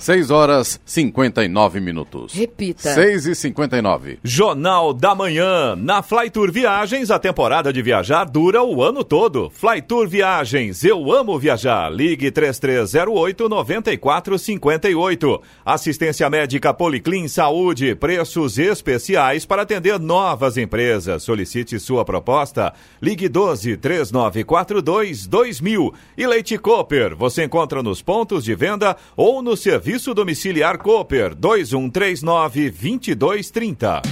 6 horas 59 minutos. Repita. 6 e 59. Jornal da Manhã. Na Flytour Viagens, a temporada de viajar dura o ano todo. Flytour Viagens, eu amo viajar. Ligue 3308-9458. Assistência médica Policlin Saúde. Preços especiais para atender novas empresas. Solicite sua proposta. Ligue 12 3942 2000. E Leite Cooper, você encontra nos pontos de venda ou no serviço Serviço Domiciliar Cooper 2139 2230.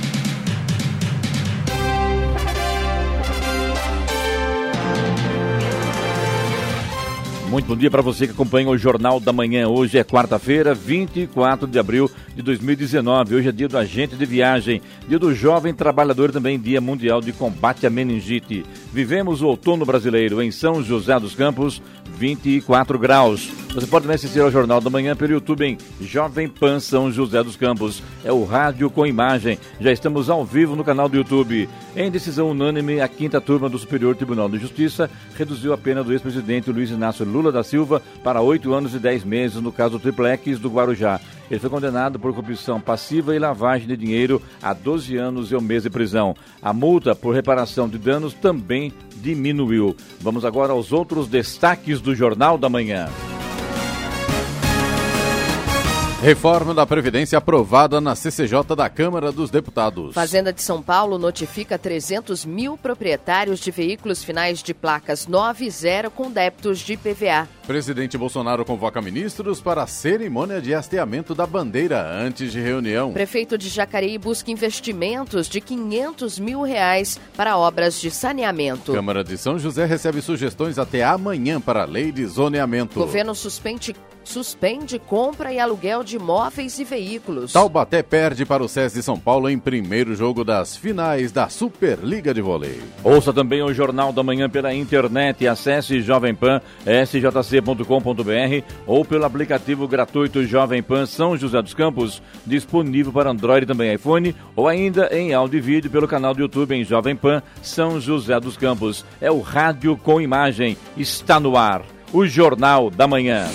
Muito bom dia para você que acompanha o Jornal da Manhã. Hoje é quarta-feira, 24 de abril de 2019. Hoje é dia do agente de viagem, dia do jovem trabalhador também, dia mundial de combate à meningite. Vivemos o outono brasileiro em São José dos Campos, 24 graus. Você pode também assistir ao Jornal da Manhã pelo YouTube em Jovem Pan São José dos Campos. É o rádio com imagem. Já estamos ao vivo no canal do YouTube. Em decisão unânime, a quinta turma do Superior Tribunal de Justiça reduziu a pena do ex-presidente Luiz Inácio Lula da Silva para oito anos e dez meses no caso Triplex do Guarujá. Ele foi condenado por corrupção passiva e lavagem de dinheiro a 12 anos e um mês de prisão. A multa por reparação de danos também diminuiu. Vamos agora aos outros destaques do Jornal da Manhã. Reforma da Previdência aprovada na CCJ da Câmara dos Deputados. Fazenda de São Paulo notifica 300 mil proprietários de veículos finais de placas 9 e 0 com débitos de PVA. Presidente Bolsonaro convoca ministros para a cerimônia de hasteamento da bandeira antes de reunião. Prefeito de Jacareí busca investimentos de 500 mil reais para obras de saneamento. Câmara de São José recebe sugestões até amanhã para a lei de zoneamento. Governo suspende suspende compra e aluguel de móveis e veículos. Taubaté perde para o SES de São Paulo em primeiro jogo das finais da Superliga de Vôlei. Ouça também o Jornal da Manhã pela internet e acesse Jovem Pan sjc.com.br ou pelo aplicativo gratuito Jovem Pan São José dos Campos, disponível para Android e também iPhone, ou ainda em áudio e vídeo pelo canal do YouTube em Jovem Pan São José dos Campos. É o rádio com imagem, está no ar. O Jornal da Manhã.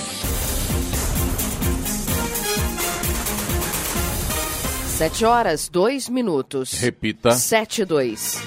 Sete horas, dois minutos. Repita. Sete e dois.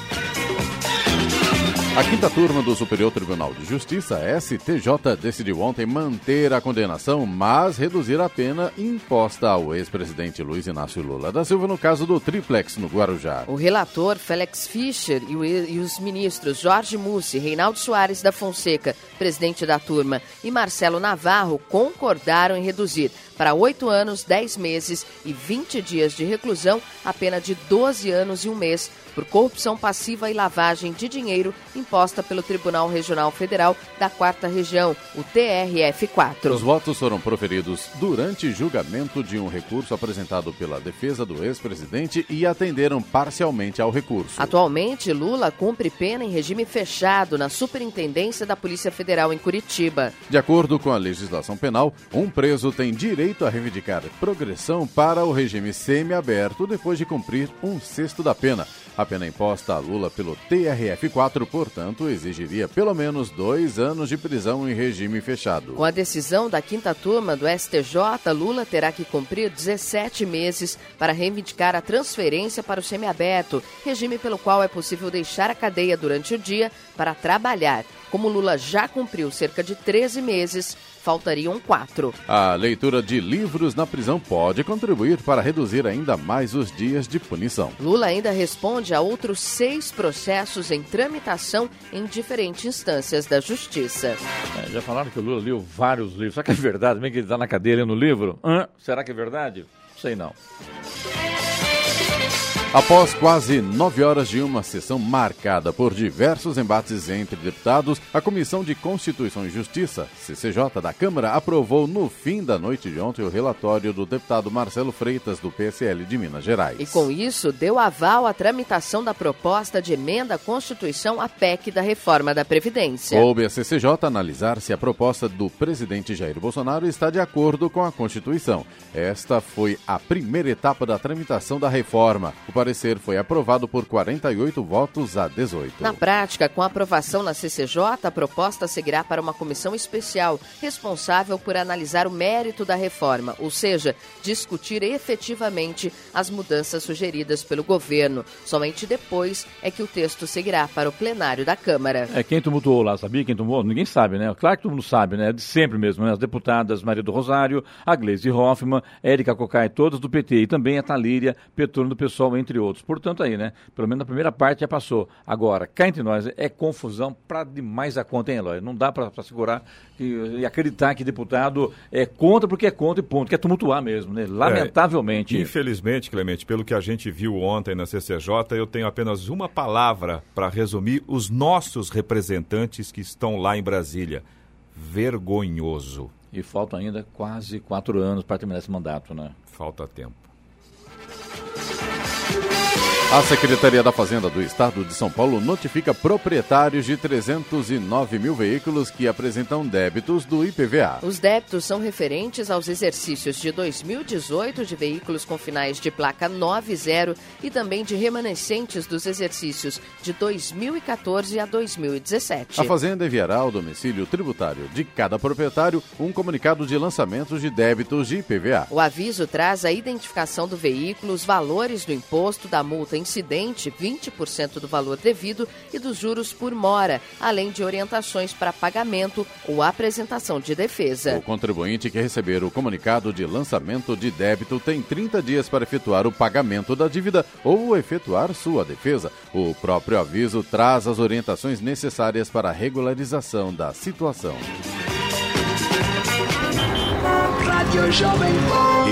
A quinta turma do Superior Tribunal de Justiça, STJ, decidiu ontem manter a condenação, mas reduzir a pena imposta ao ex-presidente Luiz Inácio Lula da Silva no caso do triplex no Guarujá. O relator Félix Fischer e, e os ministros Jorge Mussi, Reinaldo Soares da Fonseca, presidente da turma, e Marcelo Navarro concordaram em reduzir para oito anos, dez meses e 20 dias de reclusão a pena de 12 anos e um mês por corrupção passiva e lavagem de dinheiro imposta pelo Tribunal Regional Federal da Quarta Região, o TRF4. Os votos foram proferidos durante julgamento de um recurso apresentado pela defesa do ex-presidente e atenderam parcialmente ao recurso. Atualmente, Lula cumpre pena em regime fechado na Superintendência da Polícia Federal em Curitiba. De acordo com a legislação penal, um preso tem direito a reivindicar progressão para o regime semiaberto depois de cumprir um sexto da pena. A pena imposta a Lula pelo TRF4, portanto, exigiria pelo menos dois anos de prisão em regime fechado. Com a decisão da quinta turma do STJ, Lula terá que cumprir 17 meses para reivindicar a transferência para o semiaberto, regime pelo qual é possível deixar a cadeia durante o dia para trabalhar. Como Lula já cumpriu cerca de 13 meses, faltariam quatro. A leitura de livros na prisão pode contribuir para reduzir ainda mais os dias de punição. Lula ainda responde a outros seis processos em tramitação em diferentes instâncias da Justiça. É, já falaram que o Lula leu vários livros. Será que é verdade? Mesmo que ele está na cadeia lendo livro? Hã? Será que é verdade? Sei não. Após quase nove horas de uma sessão marcada por diversos embates entre deputados, a Comissão de Constituição e Justiça, CCJ, da Câmara, aprovou no fim da noite de ontem o relatório do deputado Marcelo Freitas, do PSL de Minas Gerais. E com isso, deu aval à tramitação da proposta de emenda à Constituição à PEC da reforma da Previdência. Coube a CCJ analisar se a proposta do presidente Jair Bolsonaro está de acordo com a Constituição. Esta foi a primeira etapa da tramitação da reforma. O parecer foi aprovado por 48 votos a 18. Na prática, com a aprovação na CCJ, a proposta seguirá para uma comissão especial responsável por analisar o mérito da reforma, ou seja, discutir efetivamente as mudanças sugeridas pelo governo. Somente depois é que o texto seguirá para o plenário da Câmara. É quem tumultuou lá, sabia quem tumultuou? Ninguém sabe, né? Claro que todo mundo sabe, né? De sempre mesmo, né? As deputadas Maria do Rosário, a Gleisi Hoffmann, Érica Cocai, todas do PT, e também a Talíria Petrônio do Pessoal, entre outros. Portanto, aí, né? Pelo menos na primeira parte já passou. Agora, cá entre nós, é confusão para demais a conta, hein, Eloy? Não dá para segurar e, e, acreditar que deputado é contra porque é contra e ponto, quer tumultuar mesmo, né? Lamentavelmente. É, infelizmente, Clemente, pelo que a gente viu ontem na CCJ, eu tenho apenas uma palavra para resumir os nossos representantes que estão lá em Brasília. Vergonhoso. E faltam ainda quase quatro anos para terminar esse mandato, né? Falta tempo. A Secretaria da Fazenda do Estado de São Paulo notifica proprietários de 309 mil veículos que apresentam débitos do IPVA. Os débitos são referentes aos exercícios de 2018 de veículos com finais de placa 90 e também de remanescentes dos exercícios de 2014 a 2017. A Fazenda enviará ao domicílio tributário de cada proprietário um comunicado de lançamento de débitos de IPVA. O aviso traz a identificação do veículo, os valores do imposto, da multa incidente, 20% do valor devido e dos juros por mora, além de orientações para pagamento ou apresentação de defesa. O contribuinte que receber o comunicado de lançamento de débito tem 30 dias para efetuar o pagamento da dívida ou efetuar sua defesa. O próprio aviso traz as orientações necessárias para a regularização da situação.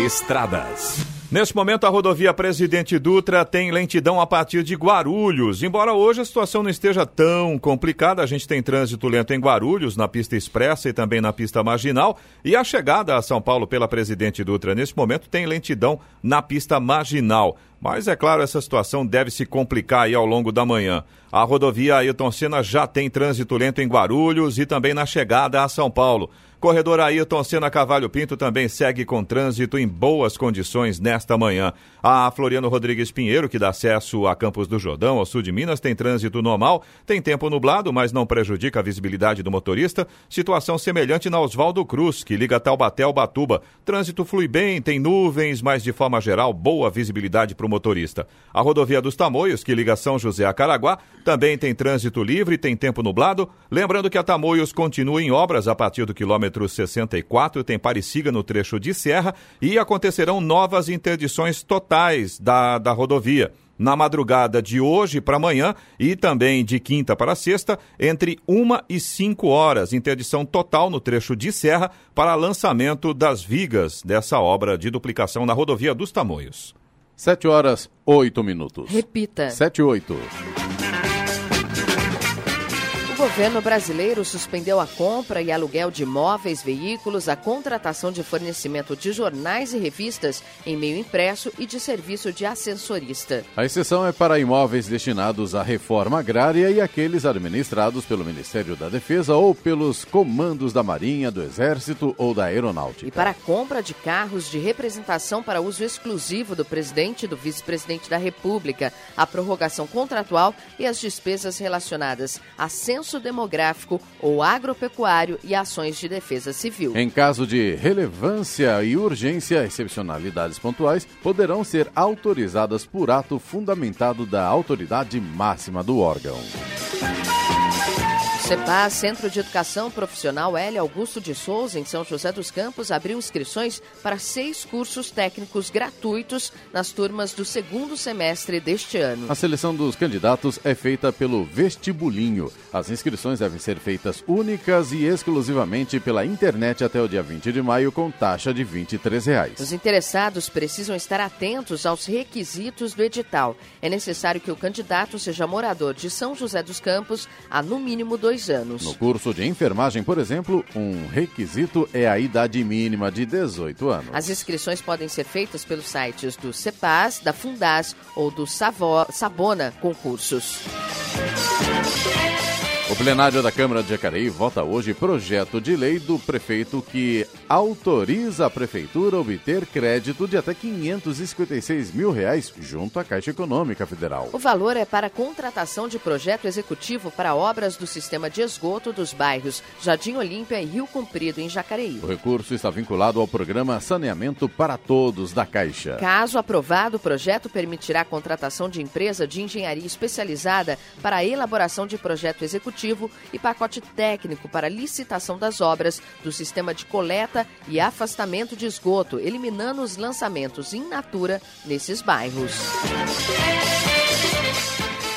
Estradas. Neste momento, a rodovia Presidente Dutra tem lentidão a partir de Guarulhos. Embora hoje a situação não esteja tão complicada, a gente tem trânsito lento em Guarulhos, na pista expressa e também na pista marginal. E a chegada a São Paulo pela Presidente Dutra, neste momento, tem lentidão na pista marginal. Mas é claro, essa situação deve se complicar aí ao longo da manhã. A rodovia Ailton Senna já tem trânsito lento em Guarulhos e também na chegada a São Paulo. Corredor Ayrton Senna Cavalho Pinto também segue com trânsito em boas condições nesta manhã. A Floriano Rodrigues Pinheiro, que dá acesso a Campos do Jordão, ao sul de Minas, tem trânsito normal, tem tempo nublado, mas não prejudica a visibilidade do motorista. Situação semelhante na Oswaldo Cruz, que liga Taubaté ao Batuba. Trânsito flui bem, tem nuvens, mas de forma geral, boa visibilidade para o motorista. A rodovia dos Tamoios, que liga São José a Caraguá, também tem trânsito livre, tem tempo nublado. Lembrando que a Tamoios continua em obras a partir do quilômetro quilômetro 64, tem Pareciga no trecho de Serra e acontecerão novas interdições totais da, da rodovia na madrugada de hoje para amanhã e também de quinta para sexta, entre 1 e 5 horas. Interdição total no trecho de serra para lançamento das vigas dessa obra de duplicação na rodovia dos Tamoios. 7 horas, 8 minutos. Repita. 7 e 8. O governo brasileiro suspendeu a compra e aluguel de móveis, veículos, a contratação de fornecimento de jornais e revistas em meio impresso e de serviço de ascensorista. A exceção é para imóveis destinados à reforma agrária e aqueles administrados pelo Ministério da Defesa ou pelos comandos da Marinha, do Exército ou da Aeronáutica. E para a compra de carros de representação para uso exclusivo do presidente e do vice-presidente da República, a prorrogação contratual e as despesas relacionadas a censo censo demográfico ou agropecuário e ações de defesa civil. Em caso de relevância e urgência, excepcionalidades pontuais poderão ser autorizadas por ato fundamentado da autoridade máxima do órgão. CEPAS, Centro de Educação Profissional L. Augusto de Souza, em São José dos Campos, abriu inscrições para seis cursos técnicos gratuitos nas turmas do segundo semestre deste ano. A seleção dos candidatos é feita pelo vestibulinho. As inscrições devem ser feitas únicas e exclusivamente pela internet até o dia 20 de maio, com taxa de 23 reais. Os interessados precisam estar atentos aos requisitos do edital. É necessário que o candidato seja morador de São José dos Campos há no mínimo dois dois anos. No curso de enfermagem, por exemplo, um requisito é a idade mínima de 18 anos. As inscrições podem ser feitas pelos sites do CEPAS, da Fundas ou do Savo, Sabona Concursos. O plenário da Câmara de Jacareí vota hoje projeto de lei do prefeito que autoriza a prefeitura a obter crédito de até 556 mil reais junto à Caixa Econômica Federal. O valor é para contratação de projeto executivo para obras do sistema de esgoto dos bairros Jardim Olímpia e Rio Comprido, em Jacareí. O recurso está vinculado ao programa Saneamento para Todos da Caixa. Caso aprovado, o projeto permitirá a contratação de empresa de engenharia especializada para a elaboração de projeto executivo executivo e pacote técnico para licitação das obras do sistema de coleta e afastamento de esgoto, eliminando os lançamentos in natura nesses bairros.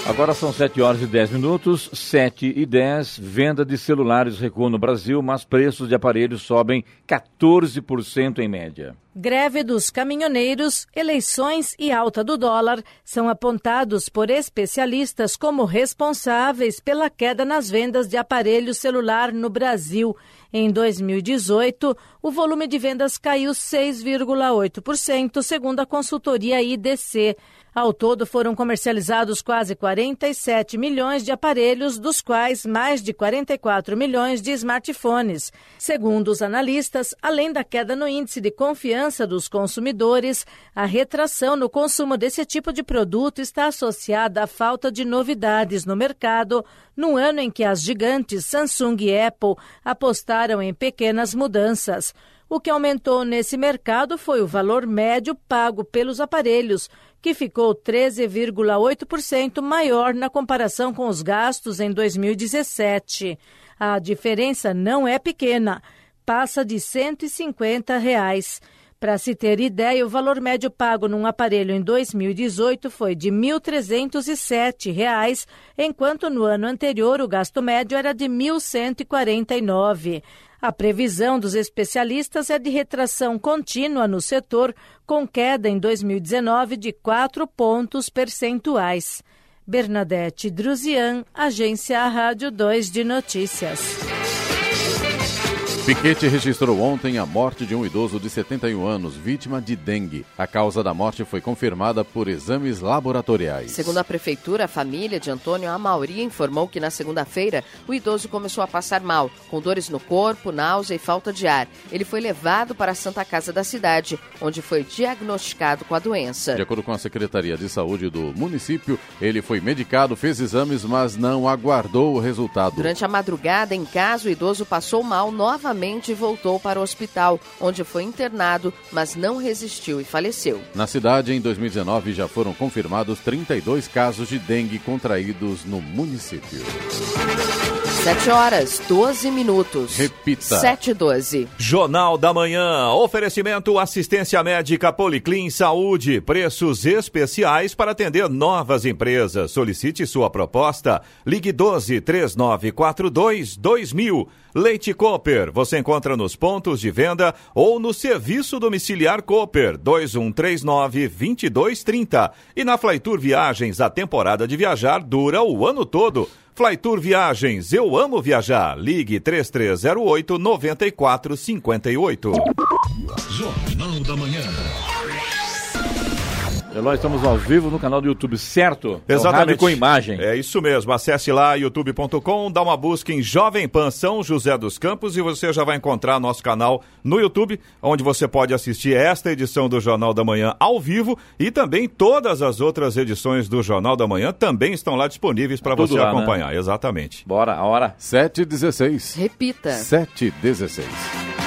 Agora são 7 horas e 10 minutos, 7 e 10. Venda de celulares recua no Brasil, mas preços de aparelhos sobem 14% em média. Greve dos caminhoneiros, eleições e alta do dólar são apontados por especialistas como responsáveis pela queda nas vendas de aparelho celular no Brasil. Em 2018, o volume de vendas caiu 6,8%, segundo a consultoria IDC. Ao todo, foram comercializados quase 47 milhões de aparelhos, dos quais mais de 44 milhões de smartphones. Segundo os analistas, além da queda no índice de confiança dos consumidores, a retração no consumo desse tipo de produto está associada à falta de novidades no mercado, no ano em que as gigantes Samsung e Apple apostaram em pequenas mudanças. O que aumentou nesse mercado foi o valor médio pago pelos aparelhos, que ficou 13,8% maior na comparação com os gastos em 2017. A diferença não é pequena, passa de 150 reais. Para se ter ideia, o valor médio pago num aparelho em 2018 foi de R$ 1.307, enquanto no ano anterior o gasto médio era de R$ 1.149. A previsão dos especialistas é de retração contínua no setor, com queda em 2019 de 4 pontos percentuais. Bernadette Druzian, Agência Rádio 2 de Notícias. Piquete registrou ontem a morte de um idoso de 71 anos, vítima de dengue. A causa da morte foi confirmada por exames laboratoriais. Segundo a prefeitura, a família de Antônio Amauri informou que na segunda-feira o idoso começou a passar mal, com dores no corpo, náusea e falta de ar. Ele foi levado para a Santa Casa da cidade, onde foi diagnosticado com a doença. De acordo com a Secretaria de Saúde do município, ele foi medicado, fez exames, mas não aguardou o resultado. Durante a madrugada, em casa, o idoso passou mal novamente novamente voltou para o hospital, onde foi internado, mas não resistiu e faleceu. Na cidade, em 2019, já foram confirmados 32 casos de dengue contraídos no município. 7 horas, 12 minutos. Repita. 7 e 12. Jornal da Manhã. Oferecimento assistência médica Policlin Saúde. Preços especiais para atender novas empresas. Solicite sua proposta. Ligue 12 3942 2000. Leite Cooper. Você encontra nos pontos de venda ou no serviço domiciliar Cooper 2139 2230. E na Flytour Viagens, a temporada de viajar dura o ano todo. Flytour Viagens, eu amo viajar. Ligue 3308 9458. Jornal da Manhã. Eloy, estamos ao vivo no canal do YouTube, certo? É Exatamente. rádio com imagem. É isso mesmo. Acesse lá youtube.com, dá uma busca em Jovem Pan São José dos Campos e você já vai encontrar nosso canal no YouTube, onde você pode assistir esta edição do Jornal da Manhã ao vivo e também todas as outras edições do Jornal da Manhã também estão lá disponíveis para você lá, né? acompanhar. Exatamente. Bora, a hora. 7 e 16. Repita. 7 e 16.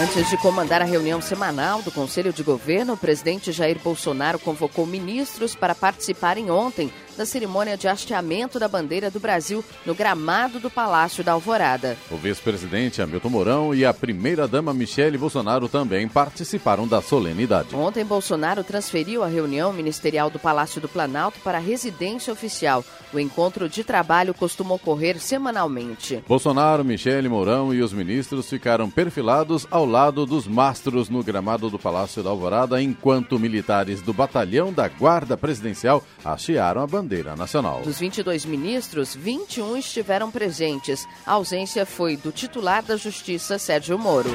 Antes de comandar a reunião semanal do Conselho de Governo, o presidente Jair Bolsonaro convocou ministros para participarem ontem da cerimônia de hasteamento da bandeira do Brasil no gramado do Palácio da Alvorada. O vice-presidente Hamilton Mourão e a primeira-dama Michele Bolsonaro também participaram da solenidade. Ontem, Bolsonaro transferiu a reunião ministerial do Palácio do Planalto para a residência oficial. O encontro de trabalho costuma ocorrer semanalmente. Bolsonaro, Michele Mourão e os ministros ficaram perfilados ao lado dos mastros no gramado do Palácio da Alvorada, enquanto militares do batalhão da Guarda Presidencial hastearam a bandeira nacional. Dos 22 ministros, 21 estiveram presentes. A ausência foi do titular da Justiça, Sérgio Moro.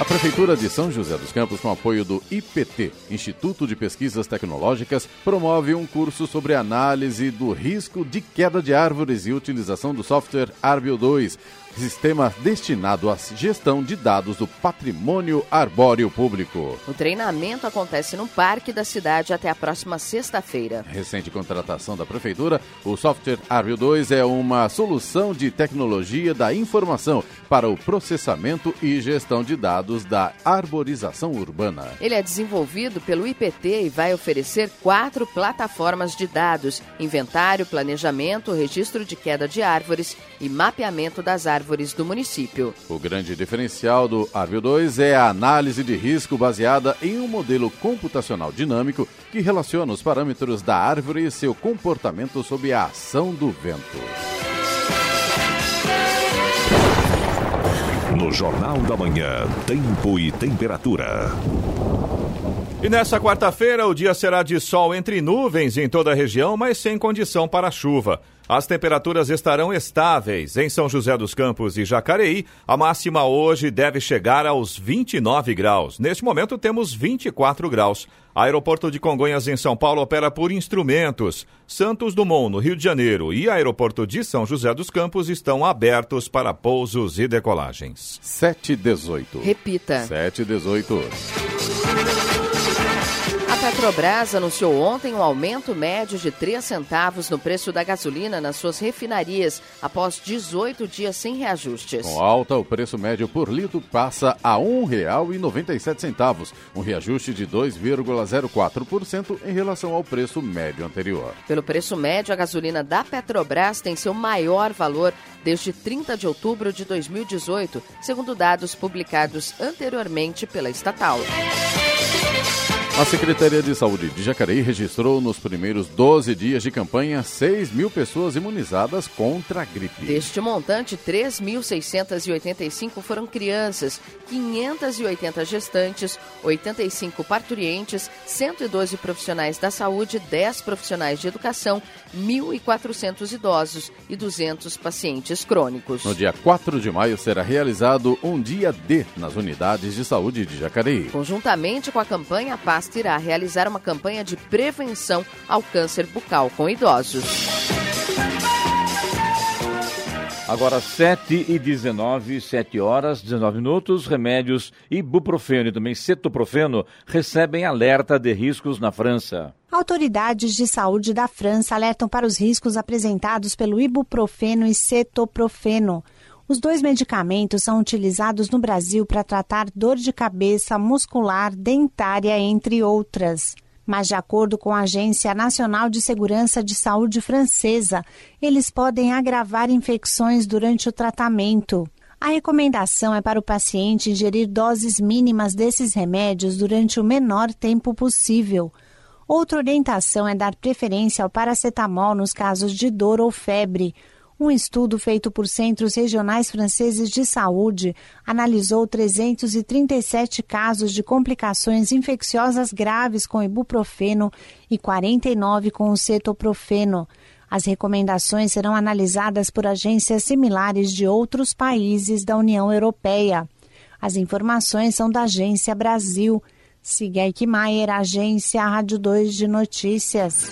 A Prefeitura de São José dos Campos, com apoio do IPT, Instituto de Pesquisas Tecnológicas, promove um curso sobre análise do risco de queda de árvores e utilização do software Arbio 2 sistema destinado à gestão de dados do patrimônio arbóreo público. O treinamento acontece no parque da cidade até a próxima sexta-feira. Recente contratação da Prefeitura, o software Arbio 2 é uma solução de tecnologia da informação para o processamento e gestão de dados da arborização urbana. Ele é desenvolvido pelo IPT e vai oferecer quatro plataformas de dados: inventário, planejamento, registro de queda de árvores e mapeamento das árvores árvores do município. O grande diferencial do Arvio 2 é a análise de risco baseada em um modelo computacional dinâmico que relaciona os parâmetros da árvore e seu comportamento sob a ação do vento. No Jornal da Manhã, Tempo e Temperatura. E nessa quarta-feira, o dia será de sol entre nuvens em toda a região, mas sem condição para chuva. As temperaturas estarão estáveis. Em São José dos Campos e Jacareí, a máxima hoje deve chegar aos 29 graus. Neste momento, temos 24 graus. Aeroporto de Congonhas, em São Paulo, opera por instrumentos. Santos Dumont, no Rio de Janeiro, e Aeroporto de São José dos Campos estão abertos para pousos e decolagens. 718. Repita. 718. A Petrobras anunciou ontem um aumento médio de 3 centavos no preço da gasolina nas suas refinarias, após 18 dias sem reajustes. Com alta, o preço médio por litro passa a R$ 1,97, um reajuste de 2,04% em relação ao preço médio anterior. Pelo preço médio, a gasolina da Petrobras tem seu maior valor desde 30 de outubro de 2018, segundo dados publicados anteriormente pela estatal. A Secretaria de Saúde de Jacareí registrou nos primeiros 12 dias de campanha 6 mil pessoas imunizadas contra a gripe. Deste montante, 3.685 foram crianças, 580 gestantes, 85 parturientes, 112 profissionais da saúde, 10 profissionais de educação, 1.400 idosos e 200 pacientes crônicos. No dia 4 de maio será realizado um dia D nas unidades de saúde de Jacareí. Conjuntamente com a campanha, a irá realizar uma campanha de prevenção ao câncer bucal com idosos. Agora 7 e 19, 7 horas, 19 minutos, remédios ibuprofeno e também cetoprofeno recebem alerta de riscos na França. Autoridades de saúde da França alertam para os riscos apresentados pelo ibuprofeno e cetoprofeno. Os dois medicamentos são utilizados no Brasil para tratar dor de cabeça, muscular, dentária, entre outras. Mas, de acordo com a Agência Nacional de Segurança de Saúde francesa, eles podem agravar infecções durante o tratamento. A recomendação é para o paciente ingerir doses mínimas desses remédios durante o menor tempo possível. Outra orientação é dar preferência ao paracetamol nos casos de dor ou febre. Um estudo feito por centros regionais franceses de saúde analisou 337 casos de complicações infecciosas graves com ibuprofeno e 49 com o cetoprofeno. As recomendações serão analisadas por agências similares de outros países da União Europeia. As informações são da Agência Brasil. Siga Eichmeier, Agência Rádio 2 de Notícias.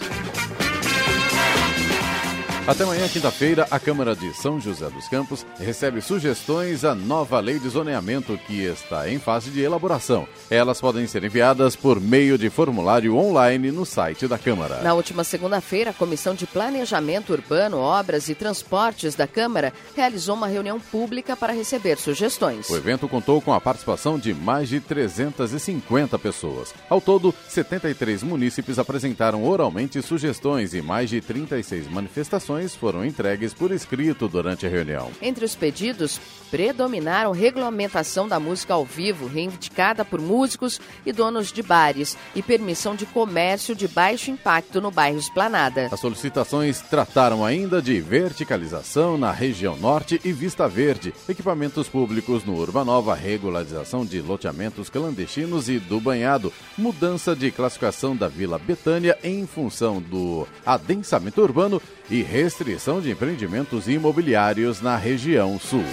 Até amanhã, quinta-feira, a Câmara de São José dos Campos recebe sugestões à nova lei de zoneamento que está em fase de elaboração. Elas podem ser enviadas por meio de formulário online no site da Câmara. Na última segunda-feira, a Comissão de Planejamento Urbano, Obras e Transportes da Câmara realizou uma reunião pública para receber sugestões. O evento contou com a participação de mais de 350 pessoas. Ao todo, 73 munícipes apresentaram oralmente sugestões e mais de 36 manifestações foram entregues por escrito durante a reunião. Entre os pedidos, predominaram regulamentação da música ao vivo, reivindicada por músicos e donos de bares, e permissão de comércio de baixo impacto no bairro Esplanada. As solicitações trataram ainda de verticalização na região norte e Vista Verde, equipamentos públicos no Urbanova, regularização de loteamentos clandestinos e do banhado, mudança de classificação da Vila Betânia em função do adensamento urbano e restrição de empreendimentos imobiliários na região sul.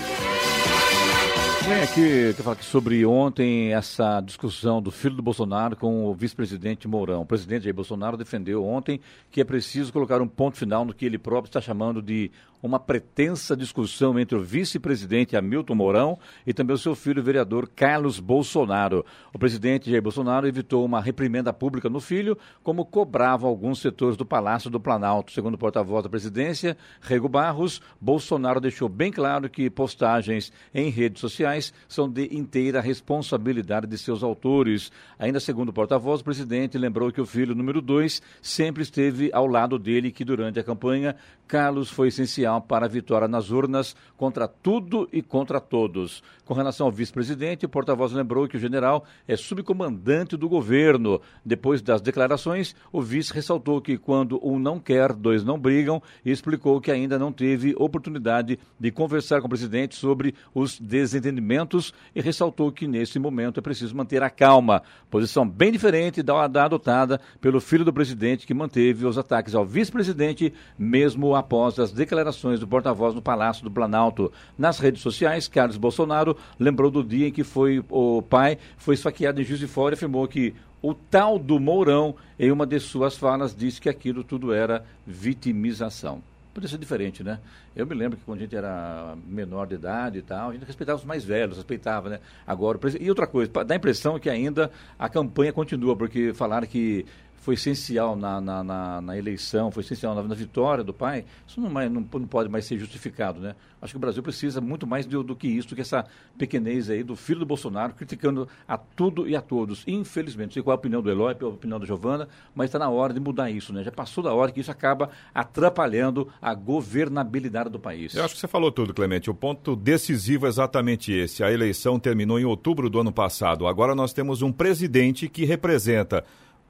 Vem aqui, eu falar aqui sobre ontem essa discussão do filho do Bolsonaro com o vice-presidente Mourão. O presidente Jair Bolsonaro defendeu ontem que é preciso colocar um ponto final no que ele próprio está chamando de uma pretensa discussão entre o vice-presidente Hamilton Mourão e também o seu filho, o vereador Carlos Bolsonaro. O presidente Jair Bolsonaro evitou uma reprimenda pública no filho, como cobravam alguns setores do Palácio do Planalto. Segundo o porta-voz da presidência, Rego Barros, Bolsonaro deixou bem claro que postagens em redes sociais são de inteira responsabilidade de seus autores. Ainda segundo o porta-voz, o presidente lembrou que o filho número dois sempre esteve ao lado dele e que durante a campanha Carlos foi essencial para a vitória nas urnas contra tudo e contra todos. Com relação ao vice-presidente, o porta-voz lembrou que o general é subcomandante do governo. Depois das declarações, o vice ressaltou que quando um não quer, dois não brigam e explicou que ainda não teve oportunidade de conversar com o presidente sobre os desentendimentos e ressaltou que nesse momento é preciso manter a calma. Posição bem diferente da, da adotada pelo filho do presidente que manteve os ataques ao vice-presidente mesmo após as declarações do porta-voz no Palácio do Planalto. Nas redes sociais, Carlos Bolsonaro lembrou do dia em que foi o pai foi esfaqueado em Juiz de Fora e afirmou que o tal do Mourão, em uma de suas falas, disse que aquilo tudo era vitimização. Podia ser diferente, né? Eu me lembro que quando a gente era menor de idade e tal, a gente respeitava os mais velhos, respeitava, né? Agora, e outra coisa, dá a impressão que ainda a campanha continua, porque falaram que foi essencial na, na, na, na eleição, foi essencial na, na, vitória do pai, isso não, mais, não, não, pode mais ser justificado, né? Acho que o Brasil precisa muito mais do, do, que isso, do que essa pequenez aí do filho do Bolsonaro criticando a tudo e a todos. Infelizmente, não sei qual é a opinião do Eloy, a opinião da Giovana, mas está na hora de mudar isso, né? Já passou da hora que isso acaba atrapalhando a governabilidade do país. Eu acho que você falou tudo, Clemente. O ponto decisivo é exatamente esse. A eleição terminou em outubro do ano passado. Agora nós temos um presidente que representa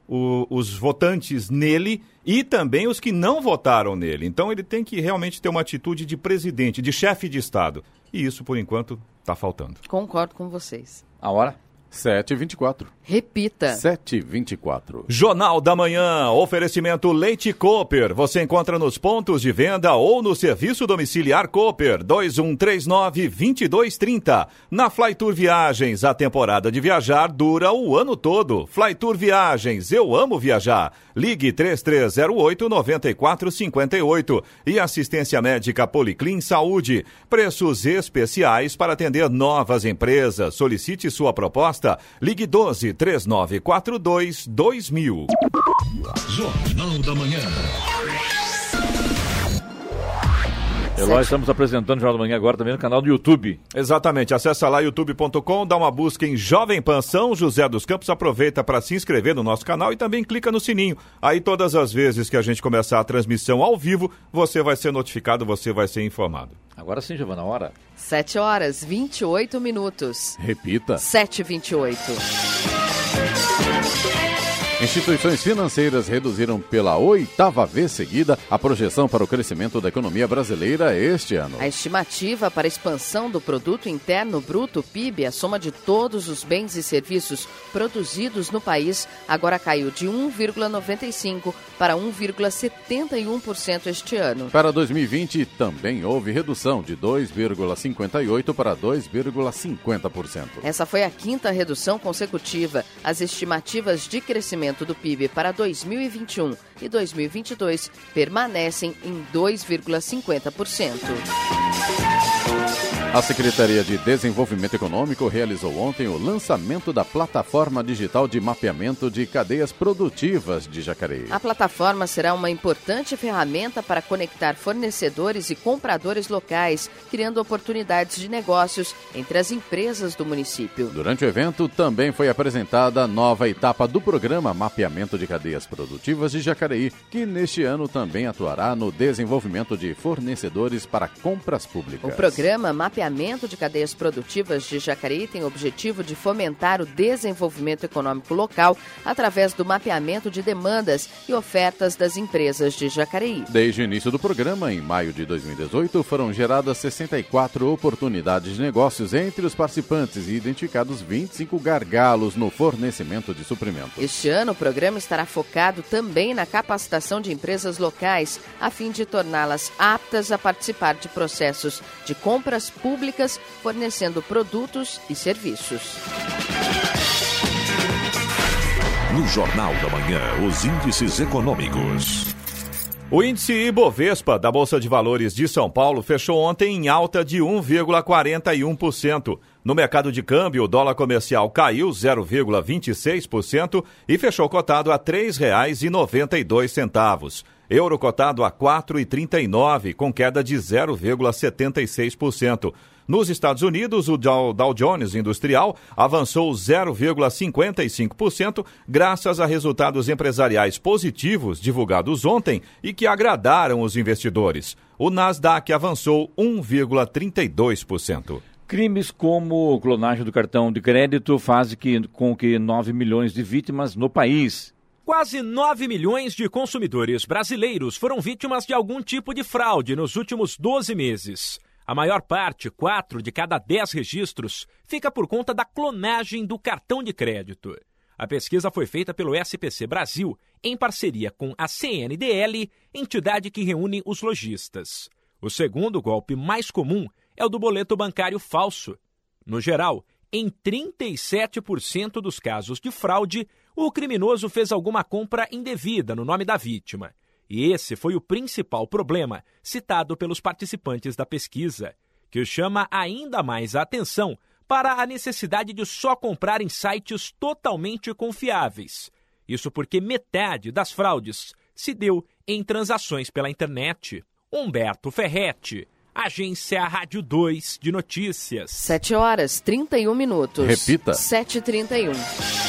o, os votantes nele e também os que não votaram nele. Então ele tem que realmente ter uma atitude de presidente, de chefe de Estado. E isso, por enquanto, está faltando. Concordo com vocês. A hora? 7h24. Repita. 7h24. Jornal da Manhã. Oferecimento Leite Cooper. Você encontra nos pontos de venda ou no serviço domiciliar Cooper 2139-2230. Na Flytour Viagens, a temporada de viajar dura o ano todo. Flytour Viagens, eu amo viajar. Ligue 3308-9458. E assistência médica Policlin Saúde. Preços especiais para atender novas empresas. Solicite sua proposta. Ligue 12 3942 2000. Jornal da Manhã. Eloy, estamos apresentando o Jornal da Manhã agora também no canal do YouTube. Exatamente. Acesse lá youtube.com, dá uma busca em Jovem Pan São José dos Campos, aproveita para se inscrever no nosso canal e também clica no sininho. Aí todas as vezes que a gente começar a transmissão ao vivo, você vai ser notificado, você vai ser informado. Agora sim, Giovana, hora. 7 horas 28 minutos. Repita. 7 h 28 Instituições financeiras reduziram pela oitava vez seguida a projeção para o crescimento da economia brasileira este ano. A estimativa para a expansão do produto interno bruto PIB, a soma de todos os bens e serviços produzidos no país, agora caiu de 1,95 para 1,71% este ano. Para 2020 também houve redução de 2,58 para 2,50%. Essa foi a quinta redução consecutiva. As estimativas de crescimento crescimento do PIB para 2021 e 2022 permanecem em 2,50%. A Secretaria de Desenvolvimento Econômico realizou ontem o lançamento da plataforma digital de mapeamento de cadeias produtivas de Jacareí. A plataforma será uma importante ferramenta para conectar fornecedores e compradores locais, criando oportunidades de negócios entre as empresas do município. Durante o evento, também foi apresentada a nova etapa do programa Mapeamento de Cadeias Produtivas de Jacareí, que neste ano também atuará no desenvolvimento de fornecedores para compras públicas. O programa Mapeamento mapeamento de cadeias produtivas de Jacareí tem o objetivo de fomentar o desenvolvimento econômico local através do mapeamento de demandas e ofertas das empresas de Jacareí. Desde o início do programa, em maio de 2018, foram geradas 64 oportunidades de negócios entre os participantes e identificados 25 gargalos no fornecimento de suprimentos. Este ano, o programa estará focado também na capacitação de empresas locais, a fim de torná-las aptas a participar de processos de compras públicas públicas, fornecendo produtos e serviços. No Jornal da Manhã, os índices econômicos. O índice Ibovespa da Bolsa de Valores de São Paulo fechou ontem em alta de 1,41%. No mercado de câmbio, o dólar comercial caiu 0,26% e fechou cotado a R$ 3,92. Euro cotado a R$ 4,39, com queda de 0,76%. Nos Estados Unidos, o Dow, Jones Industrial avançou 0,55%, graças a resultados empresariais positivos divulgados ontem e que agradaram os investidores. O Nasdaq avançou 1,32%. Crimes como clonagem do cartão de crédito fazem que, com que 9 milhões de vítimas no país. Quase 9 milhões de consumidores brasileiros foram vítimas de algum tipo de fraude nos últimos 12 meses. A maior parte, 4 de cada 10 registros, fica por conta da clonagem do cartão de crédito. A pesquisa foi feita pelo SPC Brasil em parceria com a CNDL, entidade que reúne os lojistas. O segundo golpe mais comum é o do boleto bancário falso. No geral, em 37% dos casos de fraude, o criminoso fez alguma compra indevida no nome da vítima e esse foi o principal problema citado pelos participantes da pesquisa, que chama ainda mais a atenção para a necessidade de só comprar em sites totalmente confiáveis. Isso porque metade das fraudes se deu em transações pela internet. Humberto Ferretti, Agência Rádio 2 de Notícias. 7 horas 31 minutos. Repita. 7h31.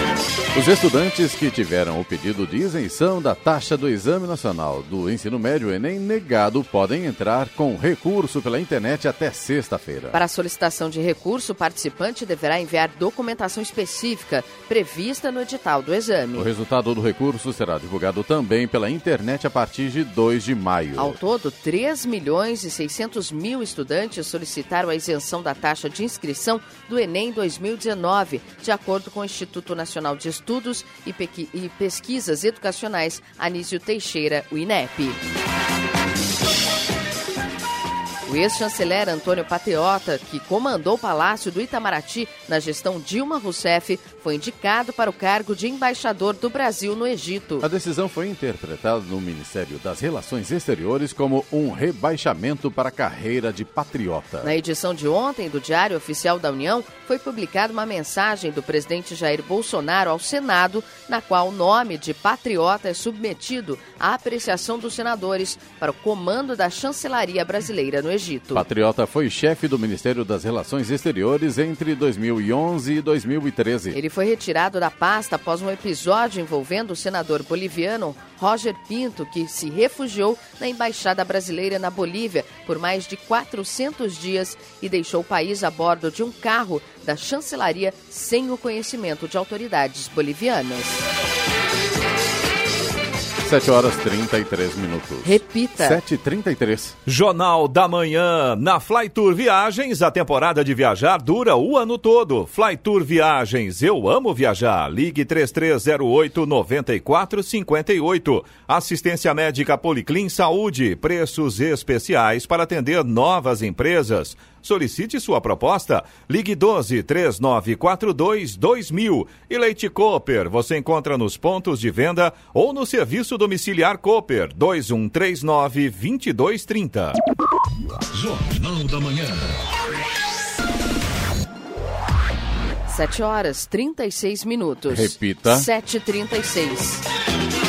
Os estudantes que tiveram o pedido de isenção da taxa do Exame Nacional do Ensino Médio Enem negado podem entrar com recurso pela internet até sexta-feira. Para a solicitação de recurso, o participante deverá enviar documentação específica prevista no edital do exame. O resultado do recurso será divulgado também pela internet a partir de 2 de maio. Ao todo, 3 milhões e 600 mil estudantes solicitaram a isenção da taxa de inscrição do Enem 2019, de acordo com o Instituto Nacional de Estudos e, e Pesquisas Educacionais Anísio Teixeira, o INEP. O ex-chanceler Antônio Patriota, que comandou o Palácio do Itamaraty na gestão Dilma Rousseff, foi indicado para o cargo de embaixador do Brasil no Egito. A decisão foi interpretada no Ministério das Relações Exteriores como um rebaixamento para a carreira de patriota. Na edição de ontem do Diário Oficial da União, foi publicada uma mensagem do presidente Jair Bolsonaro ao Senado, na qual o nome de patriota é submetido à apreciação dos senadores para o comando da chancelaria brasileira no Egito. Egito. Patriota foi chefe do Ministério das Relações Exteriores entre 2011 e 2013. Ele foi retirado da pasta após um episódio envolvendo o senador boliviano Roger Pinto, que se refugiou na Embaixada Brasileira na Bolívia por mais de 400 dias e deixou o país a bordo de um carro da chancelaria sem o conhecimento de autoridades bolivianas. 7 horas 33 minutos. Repita. 7h33. Jornal da Manhã. Na Flytour Viagens, a temporada de viajar dura o ano todo. Flytour Viagens, eu amo viajar. Ligue 3308 9458. Assistência médica Policlin Saúde. Preços especiais para atender novas empresas. Solicite sua proposta. Ligue 12 3942 2000. E Leite Cooper, você encontra nos pontos de venda ou no serviço domiciliar Cooper 2139 2230. Jornal da Manhã. 7 horas 36 minutos. Repita. 7h36.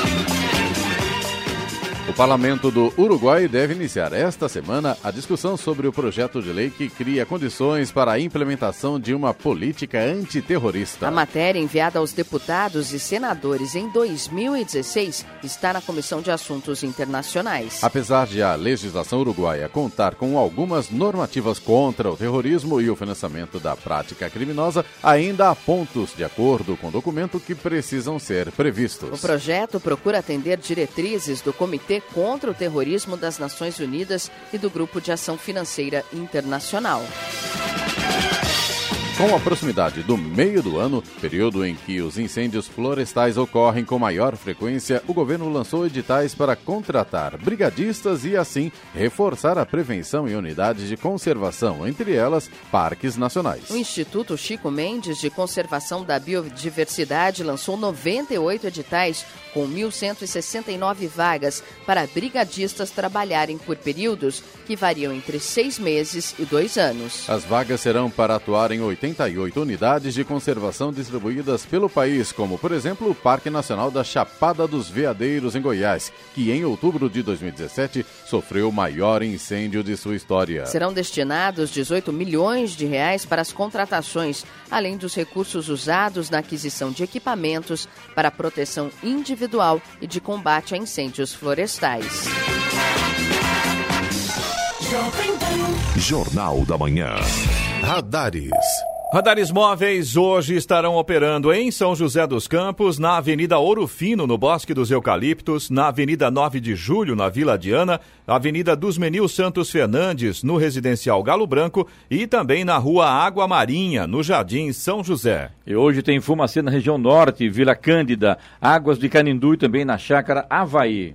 O Parlamento do Uruguai deve iniciar esta semana a discussão sobre o projeto de lei que cria condições para a implementação de uma política antiterrorista. A matéria enviada aos deputados e senadores em 2016 está na Comissão de Assuntos Internacionais. Apesar de a legislação uruguaia contar com algumas normativas contra o terrorismo e o financiamento da prática criminosa, ainda há pontos, de acordo com o documento, que precisam ser previstos. O projeto procura atender diretrizes do Comitê contra o Terrorismo das Nações Unidas e do Grupo de Ação Financeira Internacional. Com a proximidade do meio do ano, período em que os incêndios florestais ocorrem com maior frequência, o governo lançou editais para contratar brigadistas e, assim, reforçar a prevenção em unidades de conservação, entre elas parques nacionais. O Instituto Chico Mendes de Conservação da Biodiversidade lançou 98 editais com 1.169 vagas para brigadistas trabalharem por períodos que variam entre seis meses e dois anos. As vagas serão para atuar em 88 unidades de conservação distribuídas pelo país, como, por exemplo, o Parque Nacional da Chapada dos Veadeiros, em Goiás, que em outubro de 2017 sofreu o maior incêndio de sua história. Serão destinados 18 milhões de reais para as contratações, além dos recursos usados na aquisição de equipamentos para proteção individual e de combate a incêndios florestais. Jornal da Manhã. Radares. Radares móveis hoje estarão operando em São José dos Campos, na Avenida Ouro Fino, no Bosque dos Eucaliptos, na Avenida 9 de Julho, na Vila Diana, Avenida dos Menil Santos Fernandes, no Residencial Galo Branco e também na Rua Água Marinha, no Jardim São José. E hoje tem Fumacê na região norte, Vila Cândida, Águas de Canindu e também na Chácara Havaí.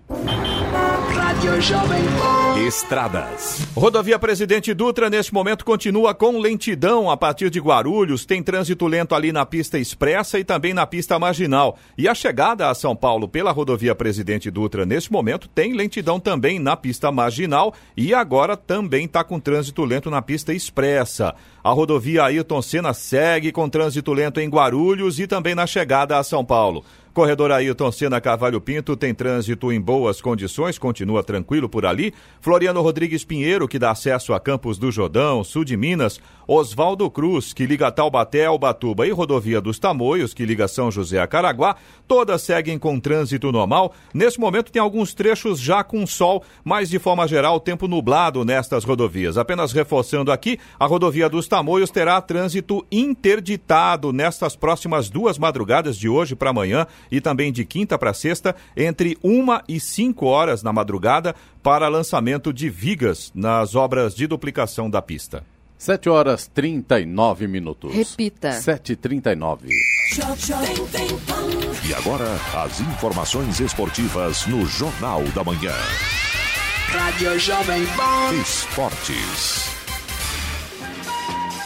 Estradas. Rodovia Presidente Dutra, neste momento, continua com lentidão a partir de Guarulhos. Tem trânsito lento ali na pista expressa e também na pista marginal. E a chegada a São Paulo pela rodovia Presidente Dutra, neste momento, tem lentidão também na pista marginal e agora também está com trânsito lento na pista expressa. A rodovia Ayrton Senna segue com trânsito lento em Guarulhos e também na chegada a São Paulo. Corredor Ailton Senna Carvalho Pinto tem trânsito em boas condições, continua tranquilo por ali. Floriano Rodrigues Pinheiro, que dá acesso a Campos do Jordão, sul de Minas. Oswaldo Cruz, que liga Taubaté ao Batuba e Rodovia dos Tamoios, que liga São José a Caraguá. Todas seguem com trânsito normal. Nesse momento tem alguns trechos já com sol, mas de forma geral tempo nublado nestas rodovias. Apenas reforçando aqui, a rodovia dos Tamoios terá trânsito interditado nestas próximas duas madrugadas de hoje para amanhã e também de quinta para sexta, entre uma e cinco horas na madrugada, para lançamento de vigas nas obras de duplicação da pista. 7 horas 39 minutos. Repita. 7h39. E agora, as informações esportivas no Jornal da Manhã. Rádio Jovem Pan. Esportes.